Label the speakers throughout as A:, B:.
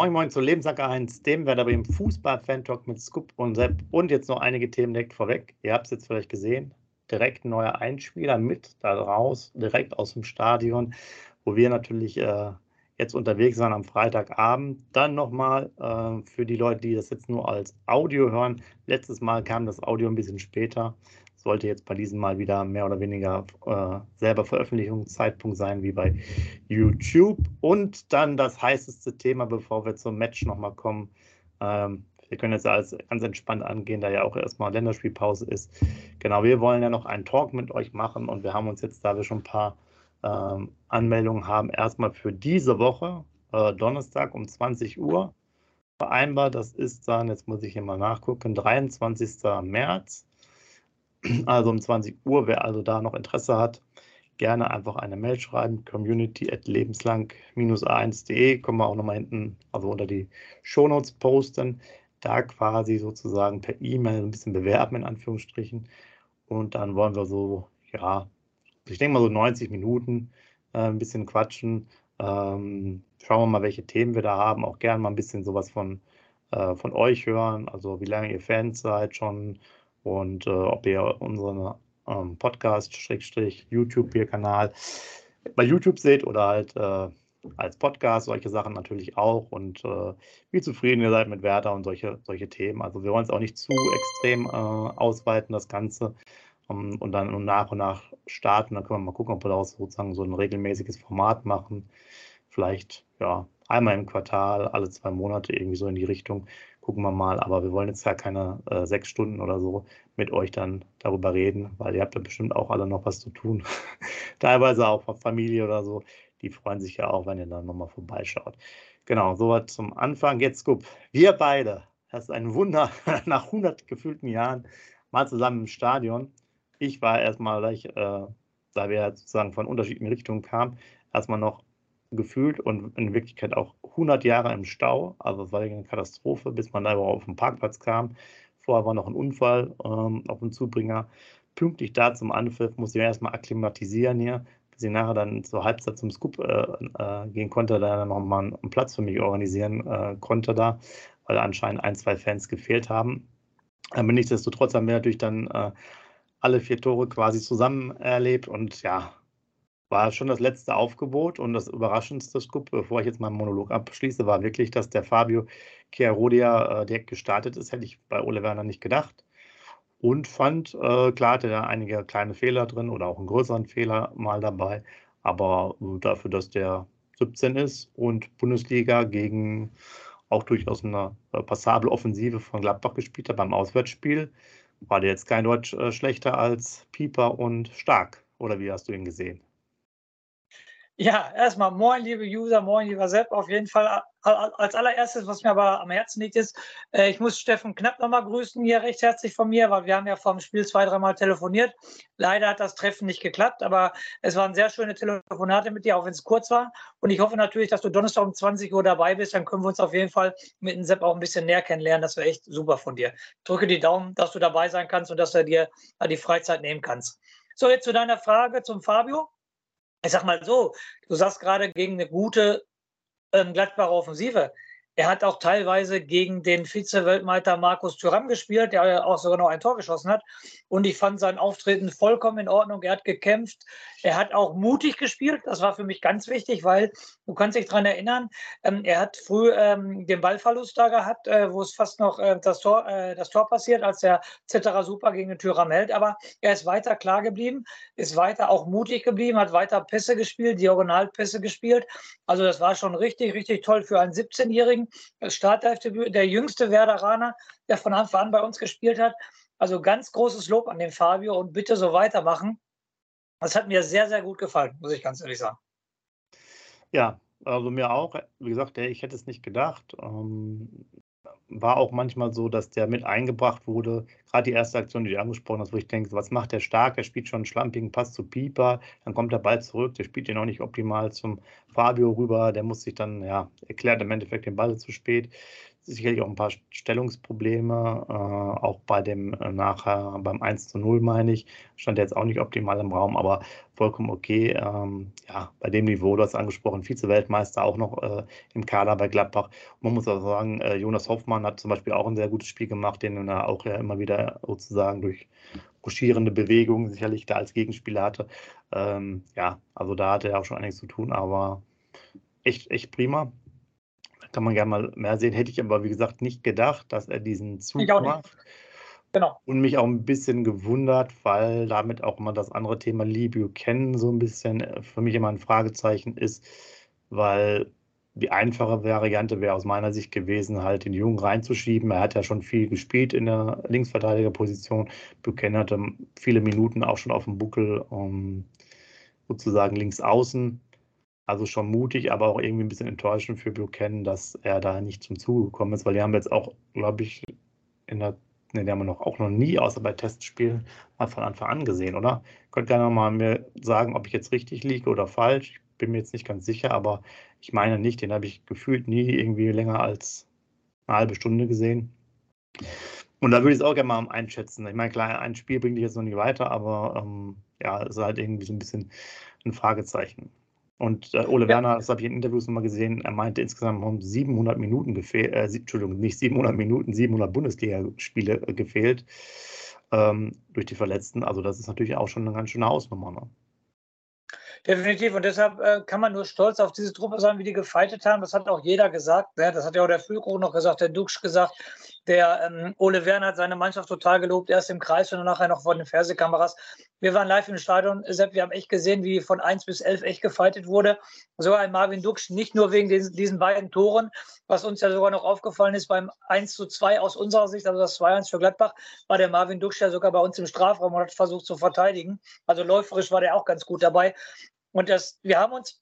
A: Moin Moin zu Lebensacker 1, dem werden aber im Fußball-Fan-Talk mit Scoop und Sepp und jetzt noch einige Themen direkt vorweg. Ihr habt es jetzt vielleicht gesehen, direkt ein neuer Einspieler mit da raus, direkt aus dem Stadion, wo wir natürlich äh, jetzt unterwegs waren am Freitagabend. Dann nochmal äh, für die Leute, die das jetzt nur als Audio hören. Letztes Mal kam das Audio ein bisschen später sollte jetzt bei diesem Mal wieder mehr oder weniger äh, selber Veröffentlichungszeitpunkt sein wie bei YouTube. Und dann das heißeste Thema, bevor wir zum Match nochmal kommen. Ähm, wir können jetzt alles ganz entspannt angehen, da ja auch erstmal Länderspielpause ist. Genau, wir wollen ja noch einen Talk mit euch machen und wir haben uns jetzt, da wir schon ein paar ähm, Anmeldungen haben, erstmal für diese Woche, äh, Donnerstag um 20 Uhr vereinbart. Das ist dann, jetzt muss ich hier mal nachgucken, 23. März also um 20 Uhr, wer also da noch Interesse hat, gerne einfach eine Mail schreiben, community at lebenslang-a1.de, können wir auch nochmal hinten, also unter die Shownotes posten, da quasi sozusagen per E-Mail ein bisschen bewerben, in Anführungsstrichen. Und dann wollen wir so, ja, ich denke mal so 90 Minuten äh, ein bisschen quatschen. Ähm, schauen wir mal, welche Themen wir da haben. Auch gerne mal ein bisschen sowas von, äh, von euch hören. Also wie lange ihr Fans seid schon, und äh, ob ihr unseren ähm, Podcast, YouTube-Kanal bei YouTube seht oder halt äh, als Podcast, solche Sachen natürlich auch und äh, wie zufrieden ihr seid mit Werder und solche, solche Themen. Also wir wollen es auch nicht zu extrem äh, ausweiten, das Ganze. Um, und dann nach und nach starten. Dann können wir mal gucken, ob wir daraus sozusagen so ein regelmäßiges Format machen. Vielleicht ja einmal im Quartal, alle zwei Monate irgendwie so in die Richtung gucken wir mal. Aber wir wollen jetzt ja keine äh, sechs Stunden oder so mit euch dann darüber reden, weil ihr habt ja bestimmt auch alle noch was zu tun. Teilweise auch Familie oder so. Die freuen sich ja auch, wenn ihr dann nochmal vorbeischaut. Genau, soweit zum Anfang. Jetzt, guck, wir beide, das ist ein Wunder, nach 100 gefühlten Jahren mal zusammen im Stadion. Ich war erstmal gleich, äh, da wir sozusagen von unterschiedlichen Richtungen kamen, erstmal noch gefühlt und in Wirklichkeit auch 100 Jahre im Stau. Also es war eine Katastrophe, bis man da überhaupt auf den Parkplatz kam. Vorher war noch ein Unfall ähm, auf dem Zubringer. Pünktlich da zum Anpfiff musste ich erstmal akklimatisieren hier, bis ich nachher dann zur Halbzeit zum Scoop äh, äh, gehen konnte, da dann nochmal einen Platz für mich organisieren äh, konnte da, weil anscheinend ein, zwei Fans gefehlt haben. Aber nichtsdestotrotz haben wir natürlich dann äh, alle vier Tore quasi zusammen erlebt und ja, war schon das letzte Aufgebot und das überraschendste Scoop, bevor ich jetzt meinen Monolog abschließe, war wirklich, dass der Fabio Chiarodia äh, direkt gestartet ist. Hätte ich bei Ole Werner nicht gedacht. Und fand, äh, klar hatte er einige kleine Fehler drin oder auch einen größeren Fehler mal dabei. Aber äh, dafür, dass der 17 ist und Bundesliga gegen auch durchaus eine äh, passable Offensive von Gladbach gespielt hat beim Auswärtsspiel, war der jetzt kein Deutsch äh, schlechter als Pieper und Stark. Oder wie hast du ihn gesehen?
B: Ja, erstmal moin, liebe User, moin, lieber Sepp. Auf jeden Fall als allererstes, was mir aber am Herzen liegt, ist, äh, ich muss Steffen Knapp nochmal grüßen hier recht herzlich von mir, weil wir haben ja vom Spiel zwei, dreimal telefoniert. Leider hat das Treffen nicht geklappt, aber es waren sehr schöne Telefonate mit dir, auch wenn es kurz war. Und ich hoffe natürlich, dass du Donnerstag um 20 Uhr dabei bist. Dann können wir uns auf jeden Fall mit dem Sepp auch ein bisschen näher kennenlernen. Das wäre echt super von dir. Drücke die Daumen, dass du dabei sein kannst und dass du dir die Freizeit nehmen kannst. So, jetzt zu deiner Frage zum Fabio ich sag mal so, du sagst gerade gegen eine gute ähm, Gladbacher Offensive. Er hat auch teilweise gegen den Vize-Weltmeister Markus Thüram gespielt, der auch sogar noch ein Tor geschossen hat. Und ich fand sein Auftreten vollkommen in Ordnung. Er hat gekämpft. Er hat auch mutig gespielt. Das war für mich ganz wichtig, weil du kannst dich daran erinnern, ähm, er hat früh ähm, den Ballverlust da gehabt, äh, wo es fast noch äh, das, Tor, äh, das Tor passiert, als der Zitterer super gegen den Tyram hält. Aber er ist weiter klar geblieben, ist weiter auch mutig geblieben, hat weiter Pässe gespielt, Diagonalpässe gespielt. Also das war schon richtig, richtig toll für einen 17-Jährigen. Startelfdebüt, der jüngste Werderaner, der von Anfang an bei uns gespielt hat. Also ganz großes Lob an den Fabio und bitte so weitermachen. Das hat mir sehr, sehr gut gefallen, muss ich ganz ehrlich sagen.
A: Ja, also mir auch. Wie gesagt, ich hätte es nicht gedacht. War auch manchmal so, dass der mit eingebracht wurde, gerade die erste Aktion, die du angesprochen hast, wo ich denke, was macht der stark? Er spielt schon einen schlampigen Pass zu Pieper, dann kommt der Ball zurück, der spielt ihn auch nicht optimal zum Fabio rüber, der muss sich dann, ja, erklärt im Endeffekt den Ball zu spät sicherlich auch ein paar Stellungsprobleme, äh, auch bei dem äh, nachher beim 1 zu 0, meine ich, stand jetzt auch nicht optimal im Raum, aber vollkommen okay. Ähm, ja, bei dem Niveau, du hast angesprochen, Vize-Weltmeister auch noch äh, im Kader bei Gladbach. Und man muss auch sagen, äh, Jonas Hoffmann hat zum Beispiel auch ein sehr gutes Spiel gemacht, den er auch ja immer wieder sozusagen durch rochierende Bewegungen sicherlich da als Gegenspieler hatte. Ähm, ja, also da hatte er auch schon einiges zu tun, aber echt, echt prima kann man gerne mal mehr sehen. Hätte ich aber, wie gesagt, nicht gedacht, dass er diesen Zug macht. Genau. Und mich auch ein bisschen gewundert, weil damit auch immer das andere Thema Lee kennen so ein bisschen äh, für mich immer ein Fragezeichen ist, weil die einfache Variante wäre aus meiner Sicht gewesen, halt den Jungen reinzuschieben. Er hat ja schon viel gespielt in der Linksverteidigerposition. Buchanan hatte viele Minuten auch schon auf dem Buckel, um, sozusagen links außen. Also schon mutig, aber auch irgendwie ein bisschen enttäuschend für Buchanan, dass er da nicht zum Zuge gekommen ist, weil die haben jetzt auch, glaube ich, in der, ne, die haben wir noch auch noch nie, außer bei Testspielen, mal von Anfang an gesehen, oder? Könnt gerne mal mir sagen, ob ich jetzt richtig liege oder falsch. Ich bin mir jetzt nicht ganz sicher, aber ich meine nicht, den habe ich gefühlt nie irgendwie länger als eine halbe Stunde gesehen. Und da würde ich es auch gerne mal einschätzen. Ich meine, klar, ein Spiel bringt dich jetzt noch nicht weiter, aber ähm, ja, es ist halt irgendwie so ein bisschen ein Fragezeichen. Und äh, Ole ja. Werner, das habe ich in Interviews nochmal gesehen, er meinte, insgesamt haben 700 Minuten gefehlt, äh, Entschuldigung, nicht 700 Minuten, 700 Bundesligaspiele gefehlt ähm, durch die Verletzten. Also das ist natürlich auch schon eine ganz schöne Hausnummer. Ne?
B: Definitiv. Und deshalb äh, kann man nur stolz auf diese Truppe sein, wie die gefeitet haben. Das hat auch jeder gesagt. Ne? Das hat ja auch der Füllkrug noch gesagt, der Duxch gesagt. Der ähm, Ole Werner hat seine Mannschaft total gelobt, erst im Kreis und nachher noch vor den Fernsehkameras. Wir waren live im Stadion. Sepp, wir haben echt gesehen, wie von 1 bis 11 echt gefeitet wurde. Sogar ein Marvin Duxch, nicht nur wegen den, diesen beiden Toren, was uns ja sogar noch aufgefallen ist beim 1 zu 2 aus unserer Sicht, also das 2-1 für Gladbach, war der Marvin Duxch ja sogar bei uns im Strafraum und hat versucht zu verteidigen. Also läuferisch war der auch ganz gut dabei. Und das, wir haben uns,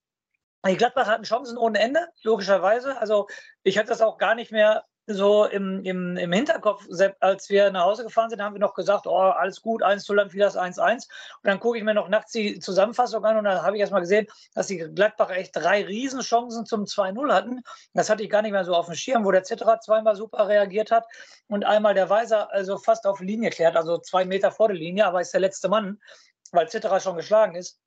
B: die Gladbach hatten Chancen ohne Ende, logischerweise. Also ich hatte das auch gar nicht mehr so im, im, im Hinterkopf, als wir nach Hause gefahren sind, haben wir noch gesagt, oh, alles gut, 1 zu fiel das 1-1. Und dann gucke ich mir noch nachts die Zusammenfassung an und dann habe ich erst mal gesehen, dass die Gladbacher echt drei Riesenchancen zum 2-0 hatten. Das hatte ich gar nicht mehr so auf dem Schirm, wo der Zitterer zweimal super reagiert hat und einmal der Weiser also fast auf Linie klärt, also zwei Meter vor der Linie, aber ist der letzte Mann, weil Zitterer schon geschlagen ist.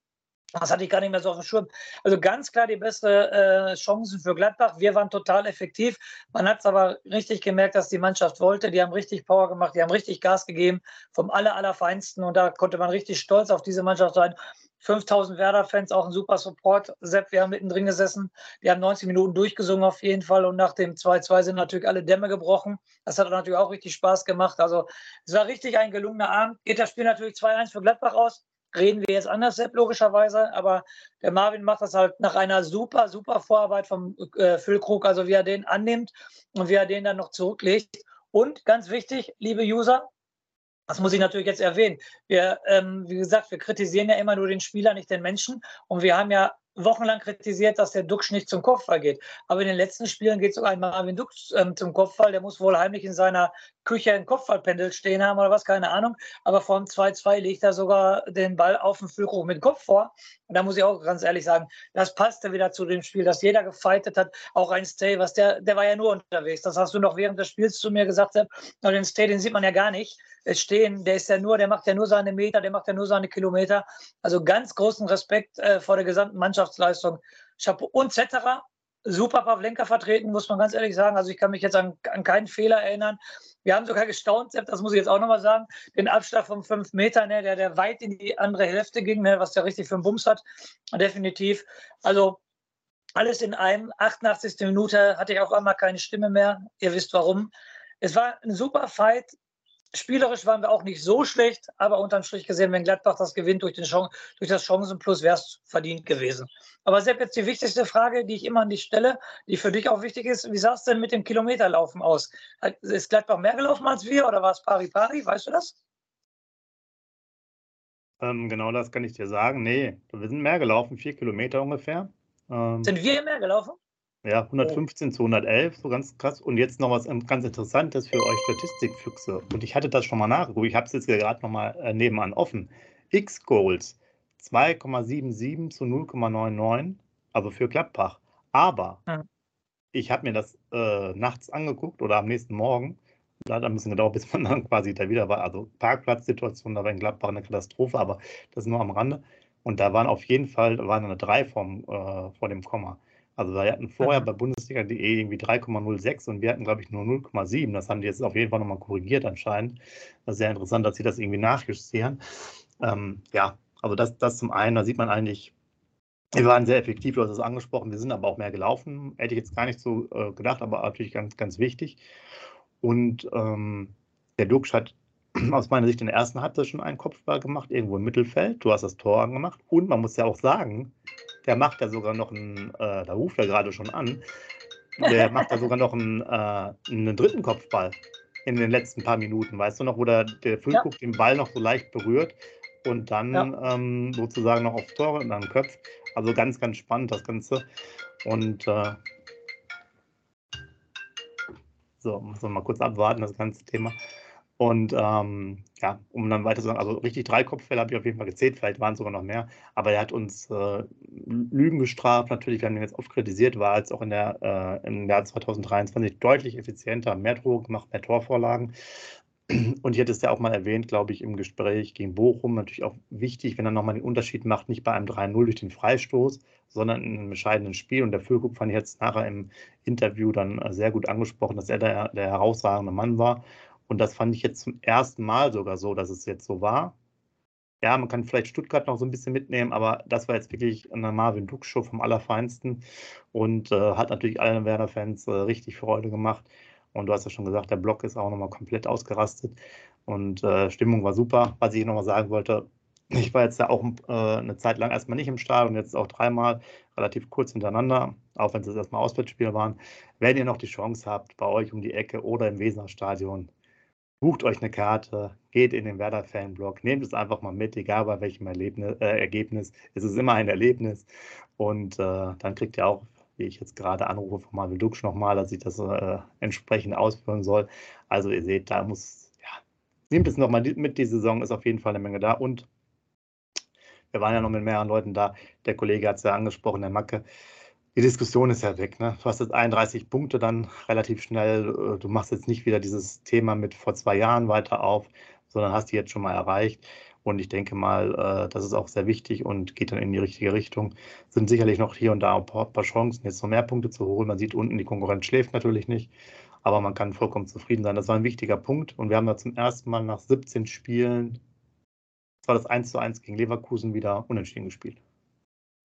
B: Das hatte ich gar nicht mehr so auf dem Schirm. Also ganz klar die beste äh, Chancen für Gladbach. Wir waren total effektiv. Man hat es aber richtig gemerkt, dass die Mannschaft wollte. Die haben richtig Power gemacht, die haben richtig Gas gegeben vom aller, allerfeinsten. Und da konnte man richtig stolz auf diese Mannschaft sein. 5000 Werder-Fans, auch ein super Support. Sepp, wir haben mittendrin gesessen. Die haben 90 Minuten durchgesungen auf jeden Fall. Und nach dem 2-2 sind natürlich alle Dämme gebrochen. Das hat natürlich auch richtig Spaß gemacht. Also es war richtig ein gelungener Abend. Geht das Spiel natürlich 2-1 für Gladbach aus reden wir jetzt anders, Sepp, logischerweise. Aber der Marvin macht das halt nach einer super, super Vorarbeit vom äh, Füllkrug, also wie er den annimmt und wie er den dann noch zurücklegt. Und ganz wichtig, liebe User, das muss ich natürlich jetzt erwähnen. Wir, ähm, wie gesagt, wir kritisieren ja immer nur den Spieler, nicht den Menschen. Und wir haben ja wochenlang kritisiert, dass der Duxch nicht zum Kopfball geht. Aber in den letzten Spielen geht sogar ein Marvin Duxch ähm, zum Kopfball. Der muss wohl heimlich in seiner Küche ein Kopfballpendel stehen haben oder was, keine Ahnung. Aber vom 2-2 legt er sogar den Ball auf den Füllkrug mit Kopf vor. Und da muss ich auch ganz ehrlich sagen, das passte wieder zu dem Spiel, dass jeder gefeitet hat. Auch ein Stay, was der, der war ja nur unterwegs. Das hast du noch während des Spiels zu mir gesagt, Sepp. Den Stay, den sieht man ja gar nicht. Stehen, der ist ja nur, der macht ja nur seine Meter, der macht ja nur seine Kilometer. Also ganz großen Respekt äh, vor der gesamten Mannschaftsleistung. Chapeau und Cetera, super Pavlenka vertreten, muss man ganz ehrlich sagen. Also ich kann mich jetzt an, an keinen Fehler erinnern. Wir haben sogar gestaunt, das muss ich jetzt auch nochmal sagen, den Abschlag von fünf Metern, ne, der, der weit in die andere Hälfte ging, ne, was der richtig für einen Bums hat. Definitiv. Also alles in einem. 88. Minute hatte ich auch einmal keine Stimme mehr. Ihr wisst warum. Es war ein super Fight. Spielerisch waren wir auch nicht so schlecht, aber unterm Strich gesehen, wenn Gladbach das gewinnt durch, den Chan durch das Chancenplus, wäre es verdient gewesen. Aber Sepp, jetzt die wichtigste Frage, die ich immer an dich stelle, die für dich auch wichtig ist. Wie sah es denn mit dem Kilometerlaufen aus? Ist Gladbach mehr gelaufen als wir oder war es pari-pari? Weißt du das?
A: Ähm, genau das kann ich dir sagen. Nee, wir sind mehr gelaufen, vier Kilometer ungefähr.
B: Ähm, sind wir mehr gelaufen?
A: Ja, 115 zu 111, so ganz krass. Und jetzt noch was ganz Interessantes für euch Statistikfüchse. Und ich hatte das schon mal nachgeguckt. Ich habe es jetzt gerade noch mal äh, nebenan offen. X-Goals 2,77 zu 0,99, also für Gladbach. Aber ja. ich habe mir das äh, nachts angeguckt oder am nächsten Morgen. Da hat ein bisschen gedauert, bis man dann quasi da wieder war. Also Parkplatzsituation, da war in Gladbach eine Katastrophe, aber das nur am Rande. Und da waren auf jeden Fall, waren eine 3 vom, äh, vor dem Komma. Also wir hatten vorher bei Bundesliga.de irgendwie 3,06 und wir hatten, glaube ich, nur 0,7. Das haben die jetzt auf jeden Fall nochmal korrigiert anscheinend. Das ist sehr interessant, dass sie das irgendwie nachjustieren. Ähm, ja, also das, das zum einen, da sieht man eigentlich, wir waren sehr effektiv, du hast es angesprochen, wir sind aber auch mehr gelaufen. Hätte ich jetzt gar nicht so äh, gedacht, aber natürlich ganz, ganz wichtig. Und ähm, der Duxch hat aus meiner Sicht in der ersten Halbzeit schon einen Kopfball gemacht, irgendwo im Mittelfeld. Du hast das Tor angemacht. Und man muss ja auch sagen, der macht ja sogar noch einen, äh, da ruft er gerade schon an, der macht da sogar noch einen, äh, einen dritten Kopfball in den letzten paar Minuten. Weißt du noch, wo der, der Füllkuck ja. den Ball noch so leicht berührt und dann ja. ähm, sozusagen noch aufs Tor und dann köpft. Also ganz, ganz spannend das Ganze. Und äh, so, muss man mal kurz abwarten, das ganze Thema. Und ähm, ja, um dann weiter zu sagen, also richtig drei Kopfbälle habe ich auf jeden Fall gezählt, vielleicht waren es sogar noch mehr, aber er hat uns äh, Lügen gestraft, natürlich, wir haben ihn jetzt oft kritisiert, war jetzt auch in der, äh, im Jahr 2023 deutlich effizienter, mehr Drogen gemacht, mehr Torvorlagen. Und ich hätte es ja auch mal erwähnt, glaube ich, im Gespräch gegen Bochum, natürlich auch wichtig, wenn er nochmal den Unterschied macht, nicht bei einem 3-0 durch den Freistoß, sondern in einem entscheidenden Spiel. Und der Füllkup fand ich jetzt nachher im Interview dann äh, sehr gut angesprochen, dass er der, der herausragende Mann war. Und das fand ich jetzt zum ersten Mal sogar so, dass es jetzt so war. Ja, man kann vielleicht Stuttgart noch so ein bisschen mitnehmen, aber das war jetzt wirklich eine Marvin Dux Show vom Allerfeinsten und äh, hat natürlich allen Werder-Fans äh, richtig Freude gemacht. Und du hast ja schon gesagt, der Block ist auch nochmal komplett ausgerastet und äh, Stimmung war super. Was ich nochmal sagen wollte, ich war jetzt ja auch äh, eine Zeit lang erstmal nicht im Stadion, jetzt auch dreimal relativ kurz hintereinander, auch wenn es erstmal Auswärtsspiele waren. Wenn ihr noch die Chance habt, bei euch um die Ecke oder im Wesener Stadion, bucht euch eine Karte, geht in den Werder-Fanblog, nehmt es einfach mal mit, egal bei welchem Erlebnis, äh, Ergebnis. Es ist immer ein Erlebnis. Und äh, dann kriegt ihr auch, wie ich jetzt gerade anrufe von Marvel Duksch nochmal, dass ich das äh, entsprechend ausführen soll. Also ihr seht, da muss, ja, nehmt es nochmal mit, die Saison ist auf jeden Fall eine Menge da. Und wir waren ja noch mit mehreren Leuten da. Der Kollege hat es ja angesprochen, der Macke die Diskussion ist ja weg. Ne? Du hast jetzt 31 Punkte dann relativ schnell. Äh, du machst jetzt nicht wieder dieses Thema mit vor zwei Jahren weiter auf, sondern hast die jetzt schon mal erreicht. Und ich denke mal, äh, das ist auch sehr wichtig und geht dann in die richtige Richtung. Sind sicherlich noch hier und da ein paar, Chancen, jetzt noch mehr Punkte zu holen. Man sieht unten, die Konkurrenz schläft natürlich nicht, aber man kann vollkommen zufrieden sein. Das war ein wichtiger Punkt. Und wir haben ja zum ersten Mal nach 17 Spielen, das war das 1 zu 1 gegen Leverkusen, wieder unentschieden gespielt.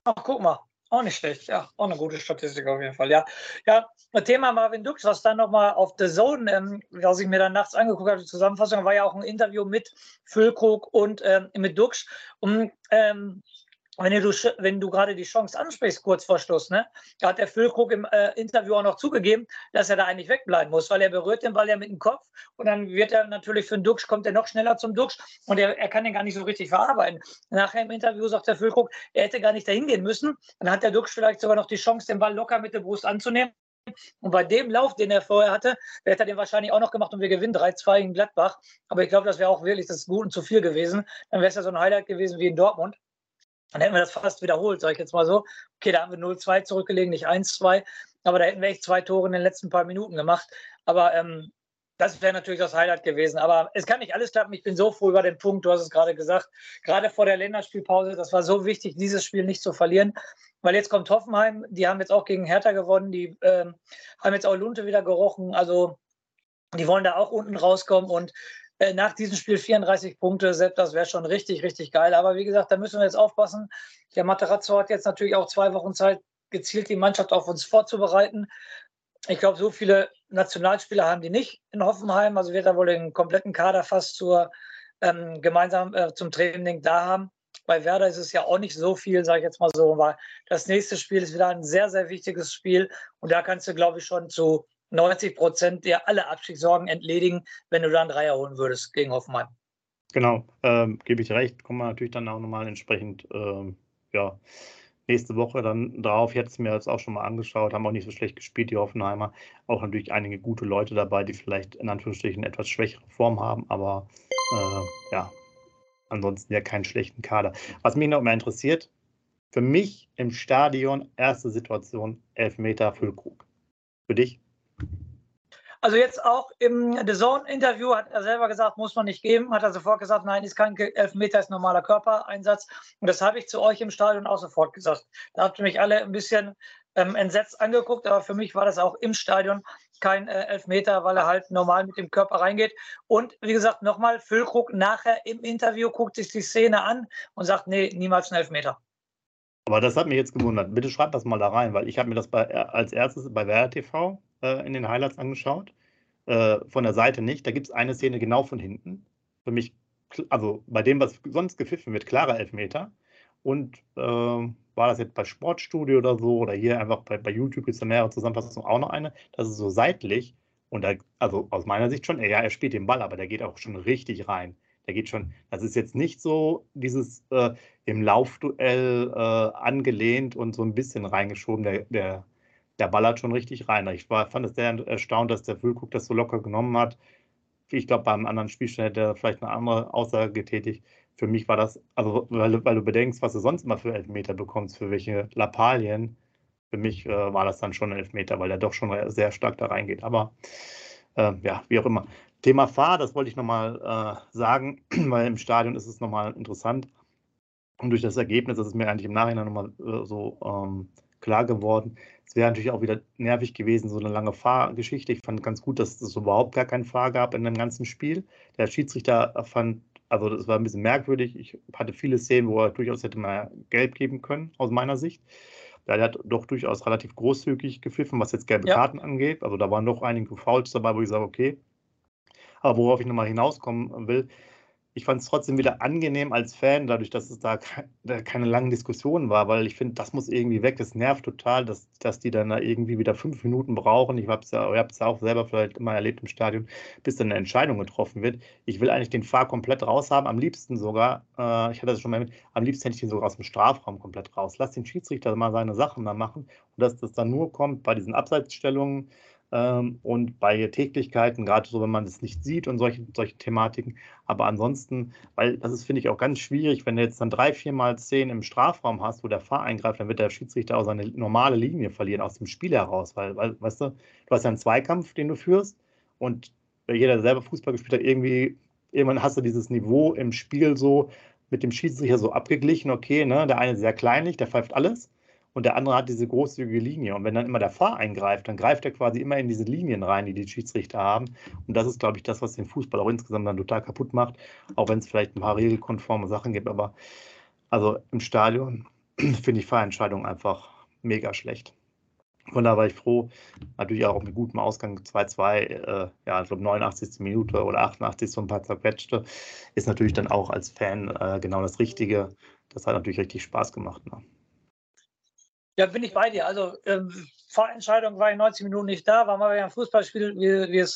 B: Ach, guck mal. Auch nicht schlecht, ja, auch eine gute Statistik auf jeden Fall, ja. Ja, Thema Marvin Dux, was dann nochmal auf The Zone, ähm, was ich mir dann nachts angeguckt habe, die Zusammenfassung, war ja auch ein Interview mit Füllkrug und ähm, mit Dux. Und ähm, wenn du, wenn du gerade die Chance ansprichst, kurz vor Schluss, ne, da hat der Füllkrug im äh, Interview auch noch zugegeben, dass er da eigentlich wegbleiben muss, weil er berührt den Ball ja mit dem Kopf und dann wird er natürlich für den Dux, kommt er noch schneller zum Dux und er, er kann den gar nicht so richtig verarbeiten. Nachher im Interview sagt der Füllkrug, er hätte gar nicht dahin gehen müssen. Dann hat der Dux vielleicht sogar noch die Chance, den Ball locker mit der Brust anzunehmen. Und bei dem Lauf, den er vorher hatte, hätte er den wahrscheinlich auch noch gemacht und wir gewinnen 3-2 in Gladbach. Aber ich glaube, das wäre auch wirklich das Gut und zu viel gewesen. Dann wäre es ja so ein Highlight gewesen wie in Dortmund. Dann hätten wir das fast wiederholt, sage ich jetzt mal so. Okay, da haben wir 0-2 zurückgelegen, nicht 1-2. Aber da hätten wir echt zwei Tore in den letzten paar Minuten gemacht. Aber ähm, das wäre natürlich das Highlight gewesen. Aber es kann nicht alles klappen. Ich bin so froh über den Punkt. Du hast es gerade gesagt. Gerade vor der Länderspielpause, das war so wichtig, dieses Spiel nicht zu verlieren. Weil jetzt kommt Hoffenheim. Die haben jetzt auch gegen Hertha gewonnen. Die ähm, haben jetzt auch Lunte wieder gerochen. Also die wollen da auch unten rauskommen. Und nach diesem Spiel 34 Punkte, selbst das wäre schon richtig, richtig geil. Aber wie gesagt, da müssen wir jetzt aufpassen. Der Materazzo hat jetzt natürlich auch zwei Wochen Zeit, gezielt die Mannschaft auf uns vorzubereiten. Ich glaube, so viele Nationalspieler haben die nicht in Hoffenheim. Also wird er wohl den kompletten Kader fast zur, ähm, gemeinsam äh, zum Training da haben. Bei Werder ist es ja auch nicht so viel, sage ich jetzt mal so. weil das nächste Spiel ist wieder ein sehr, sehr wichtiges Spiel. Und da kannst du, glaube ich, schon zu 90 Prozent dir alle Abstiegssorgen entledigen, wenn du dann Dreier holen würdest gegen Hoffenheim.
A: Genau, ähm, gebe ich recht. Kommen wir natürlich dann auch nochmal entsprechend ähm, ja, nächste Woche dann drauf. Ich hätte es mir jetzt auch schon mal angeschaut, haben auch nicht so schlecht gespielt, die Hoffenheimer. Auch natürlich einige gute Leute dabei, die vielleicht in Anführungsstrichen etwas schwächere Form haben, aber äh, ja, ansonsten ja keinen schlechten Kader. Was mich noch mal interessiert, für mich im Stadion erste Situation Elfmeter Füllkrug. Für dich?
B: Also jetzt auch im The Zone-Interview hat er selber gesagt, muss man nicht geben. Hat er sofort gesagt, nein, ist kein Elfmeter, ist normaler Körpereinsatz. Und das habe ich zu euch im Stadion auch sofort gesagt. Da habt ihr mich alle ein bisschen ähm, entsetzt angeguckt, aber für mich war das auch im Stadion kein äh, Elfmeter, weil er halt normal mit dem Körper reingeht. Und wie gesagt, nochmal, Füllkrug nachher im Interview guckt sich die Szene an und sagt, nee, niemals ein Elfmeter.
A: Aber das hat mich jetzt gewundert. Bitte schreibt das mal da rein, weil ich habe mir das bei, äh, als erstes bei TV äh, in den Highlights angeschaut. Äh, von der Seite nicht. Da gibt es eine Szene genau von hinten. Für mich, also bei dem, was sonst gepfiffen wird, klarer Elfmeter. Und äh, war das jetzt bei Sportstudio oder so oder hier einfach bei, bei YouTube gibt es da mehrere Zusammenfassungen auch noch eine. Das ist so seitlich. Und da, also aus meiner Sicht schon, ja, er spielt den Ball, aber der geht auch schon richtig rein. Der geht schon, das ist jetzt nicht so dieses äh, im Laufduell äh, angelehnt und so ein bisschen reingeschoben. Der, der, der ballert schon richtig rein. Ich war, fand es sehr erstaunt, dass der Füllkrug das so locker genommen hat. Ich glaube, beim anderen Spielstand hätte er vielleicht eine andere Aussage getätigt für mich war das, also weil, weil, du bedenkst, was du sonst immer für Elfmeter bekommst, für welche Lappalien, für mich äh, war das dann schon ein Elfmeter, weil er doch schon sehr stark da reingeht. Aber äh, ja, wie auch immer. Thema Fahr, das wollte ich nochmal äh, sagen, weil im Stadion ist es nochmal interessant. Und durch das Ergebnis, das ist mir eigentlich im Nachhinein nochmal äh, so ähm, klar geworden. Es wäre natürlich auch wieder nervig gewesen, so eine lange Fahrgeschichte. Ich fand ganz gut, dass es überhaupt gar keinen Fahr gab in dem ganzen Spiel. Der Schiedsrichter fand also das war ein bisschen merkwürdig. Ich hatte viele Szenen, wo er durchaus hätte mal gelb geben können, aus meiner Sicht. Der hat doch durchaus relativ großzügig gepfiffen, was jetzt gelbe ja. Karten angeht. Also da waren doch einige Fouls dabei, wo ich sage, okay. Aber worauf ich nochmal hinauskommen will, ich fand es trotzdem wieder angenehm als Fan, dadurch, dass es da keine langen Diskussionen war, weil ich finde, das muss irgendwie weg. Das nervt total, dass, dass die dann da irgendwie wieder fünf Minuten brauchen. Ich habe es ja, ja auch selber vielleicht immer erlebt im Stadion, bis dann eine Entscheidung getroffen wird. Ich will eigentlich den Fahr komplett raus haben, am liebsten sogar, äh, ich hatte das schon mal mit, am liebsten hätte ich den sogar aus dem Strafraum komplett raus. Lass den Schiedsrichter mal seine Sachen da machen und dass das dann nur kommt bei diesen Abseitsstellungen und bei Täglichkeiten, gerade so, wenn man es nicht sieht und solche, solche Thematiken. Aber ansonsten, weil das ist, finde ich, auch ganz schwierig, wenn du jetzt dann drei, viermal zehn im Strafraum hast, wo der Fahr eingreift, dann wird der Schiedsrichter auch seine normale Linie verlieren aus dem Spiel heraus. Weil, weil weißt du, du hast ja einen Zweikampf, den du führst und jeder, der selber Fußball gespielt hat, irgendwie, irgendwann hast du dieses Niveau im Spiel so mit dem Schiedsrichter so abgeglichen, okay, ne, der eine sehr kleinlich, der pfeift alles und der andere hat diese großzügige Linie. Und wenn dann immer der Fahr eingreift, dann greift er quasi immer in diese Linien rein, die die Schiedsrichter haben. Und das ist, glaube ich, das, was den Fußball auch insgesamt dann total kaputt macht, auch wenn es vielleicht ein paar regelkonforme Sachen gibt. Aber also im Stadion finde ich Fahrentscheidungen einfach mega schlecht. Von daher war ich froh, natürlich auch mit gutem Ausgang 2-2, äh, ja, ich glaube 89. Minute oder 88. so ein paar zerquetschte, ist natürlich dann auch als Fan äh, genau das Richtige. Das hat natürlich richtig Spaß gemacht. Ne?
B: Ja, bin ich bei dir. Also ähm, Vorentscheidung war in 90 Minuten nicht da, war mal wieder ein Fußballspiel, wie,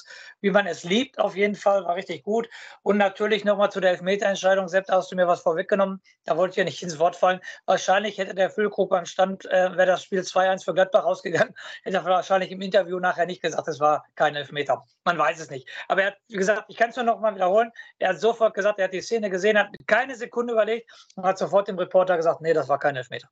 B: wie, man es liebt, auf jeden Fall, war richtig gut. Und natürlich nochmal zu der Elfmeterentscheidung, selbst hast du mir was vorweggenommen, da wollte ich ja nicht ins Wort fallen. Wahrscheinlich hätte der Füllkrug beim Stand, äh, wäre das Spiel 2-1 für Gladbach rausgegangen, hätte er wahrscheinlich im Interview nachher nicht gesagt, es war kein Elfmeter. Man weiß es nicht. Aber er hat, wie gesagt, ich kann es nur noch mal wiederholen, er hat sofort gesagt, er hat die Szene gesehen, hat keine Sekunde überlegt und hat sofort dem Reporter gesagt, nee, das war kein Elfmeter.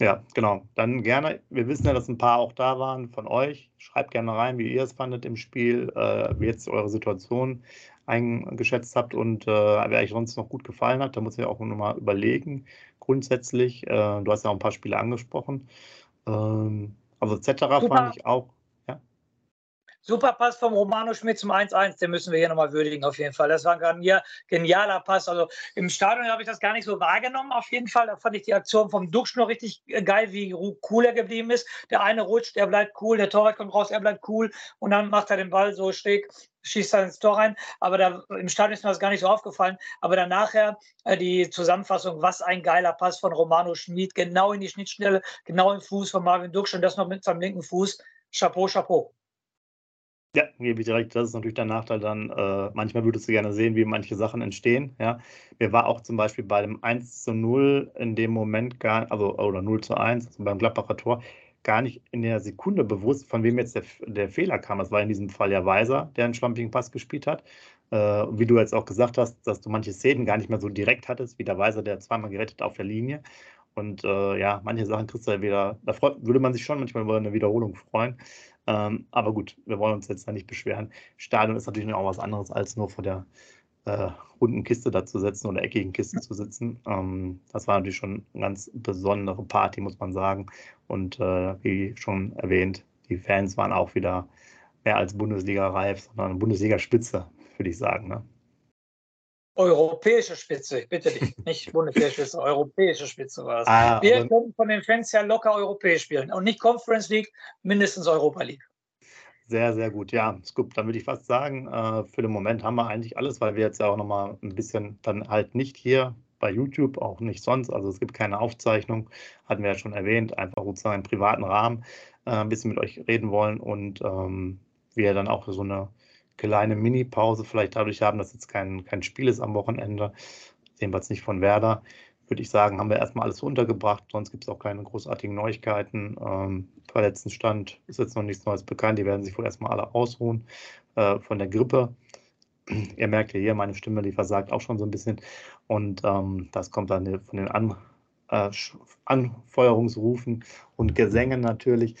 A: Ja, genau. Dann gerne. Wir wissen ja, dass ein paar auch da waren von euch. Schreibt gerne rein, wie ihr es fandet im Spiel, äh, wie jetzt eure Situation eingeschätzt habt und äh, wer euch sonst noch gut gefallen hat. Da muss ich auch nochmal überlegen. Grundsätzlich, äh, du hast ja auch ein paar Spiele angesprochen. Ähm, also etc. fand ich auch
B: Super Pass vom Romano Schmidt zum 1-1, den müssen wir hier nochmal würdigen, auf jeden Fall. Das war ein genialer Pass. Also im Stadion habe ich das gar nicht so wahrgenommen, auf jeden Fall. Da fand ich die Aktion vom Duxch noch richtig geil, wie cool er geblieben ist. Der eine rutscht, er bleibt cool, der Torwart kommt raus, er bleibt cool und dann macht er den Ball so schräg schießt er ins Tor rein. Aber da, im Stadion ist mir das gar nicht so aufgefallen. Aber dann nachher äh, die Zusammenfassung, was ein geiler Pass von Romano Schmid, genau in die Schnittstelle, genau im Fuß von Marvin Duxch und das noch mit seinem linken Fuß. Chapeau, Chapeau.
A: Ja, gebe ich dir recht. Das ist natürlich der Nachteil dann. Äh, manchmal würdest du gerne sehen, wie manche Sachen entstehen. Ja. Mir war auch zum Beispiel bei dem 1 zu 0 in dem Moment gar, also oder 0 zu 1, also beim Gladbacher Tor, gar nicht in der Sekunde bewusst, von wem jetzt der, der Fehler kam. Das war in diesem Fall ja Weiser, der einen schlampigen Pass gespielt hat. Äh, wie du jetzt auch gesagt hast, dass du manche Szenen gar nicht mehr so direkt hattest, wie der Weiser, der zweimal gerettet auf der Linie. Und äh, ja, manche Sachen kriegst du ja wieder, da freut, würde man sich schon manchmal über eine Wiederholung freuen. Ähm, aber gut, wir wollen uns jetzt da nicht beschweren. Stadion ist natürlich auch was anderes, als nur vor der äh, runden Kiste da zu sitzen oder eckigen Kiste zu sitzen. Ähm, das war natürlich schon eine ganz besondere Party, muss man sagen. Und äh, wie schon erwähnt, die Fans waren auch wieder mehr als Bundesliga-reif, sondern Bundesliga-Spitze, würde ich sagen. Ne?
B: Europäische Spitze, ich bitte dich, nicht Bundesliga-Spitze, europäische Spitze war es. Ah, Wir können von den Fans ja locker europäisch spielen und nicht Conference League, mindestens Europa League.
A: Sehr, sehr gut. Ja, Scoop, dann würde ich fast sagen, äh, für den Moment haben wir eigentlich alles, weil wir jetzt ja auch nochmal ein bisschen dann halt nicht hier bei YouTube, auch nicht sonst. Also es gibt keine Aufzeichnung, hatten wir ja schon erwähnt, einfach sozusagen im privaten Rahmen äh, ein bisschen mit euch reden wollen und ähm, wir dann auch so eine kleine Mini-Pause vielleicht dadurch haben, dass jetzt kein, kein Spiel ist am Wochenende, jedenfalls nicht von Werder, würde ich sagen, haben wir erstmal alles untergebracht. Sonst gibt es auch keine großartigen Neuigkeiten. Ähm, Verletztenstand ist jetzt noch nichts Neues bekannt. Die werden sich wohl erstmal alle ausruhen äh, von der Grippe. Ihr merkt ja hier, meine Stimme, die versagt auch schon so ein bisschen. Und ähm, das kommt dann von den An äh, Anfeuerungsrufen und Gesängen natürlich.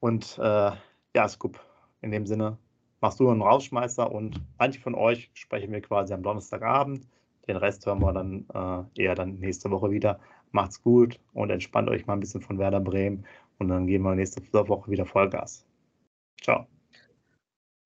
A: Und äh, ja, Scoop, in dem Sinne, machst du einen Rausschmeißer und manche von euch sprechen wir quasi am Donnerstagabend. Den Rest hören wir dann äh, eher dann nächste Woche wieder. Macht's gut und entspannt euch mal ein bisschen von Werder Bremen und dann gehen wir nächste Woche wieder Vollgas. Ciao.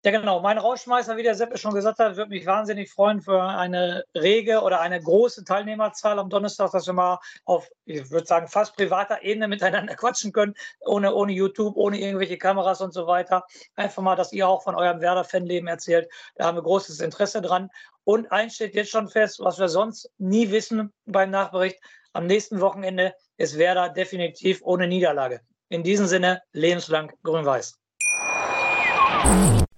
B: Ja, genau. Mein Rausschmeißer, wie der Seppe schon gesagt hat, würde mich wahnsinnig freuen für eine rege oder eine große Teilnehmerzahl am Donnerstag, dass wir mal auf, ich würde sagen, fast privater Ebene miteinander quatschen können, ohne, ohne YouTube, ohne irgendwelche Kameras und so weiter. Einfach mal, dass ihr auch von eurem Werder-Fanleben erzählt. Da haben wir großes Interesse dran. Und eins steht jetzt schon fest, was wir sonst nie wissen beim Nachbericht. Am nächsten Wochenende ist Werder definitiv ohne Niederlage. In diesem Sinne, lebenslang grün-weiß.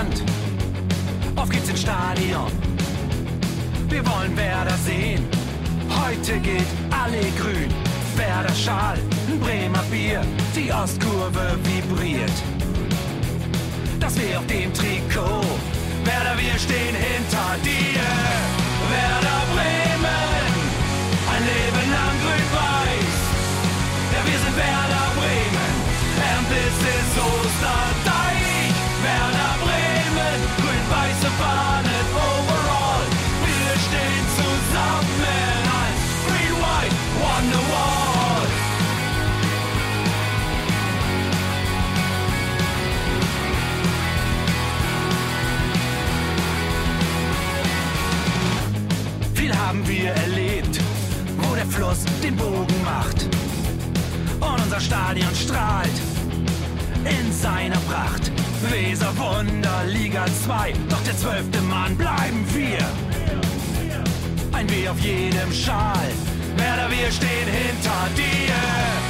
C: Weserstrand. Auf geht's ins Stadion. Wir wollen Werder sehen. Heute geht Weser Wunder, Liga 2, doch der zwölfte Mann bleiben wir. Ein W auf jedem Schal, Werder, wir stehen hinter dir.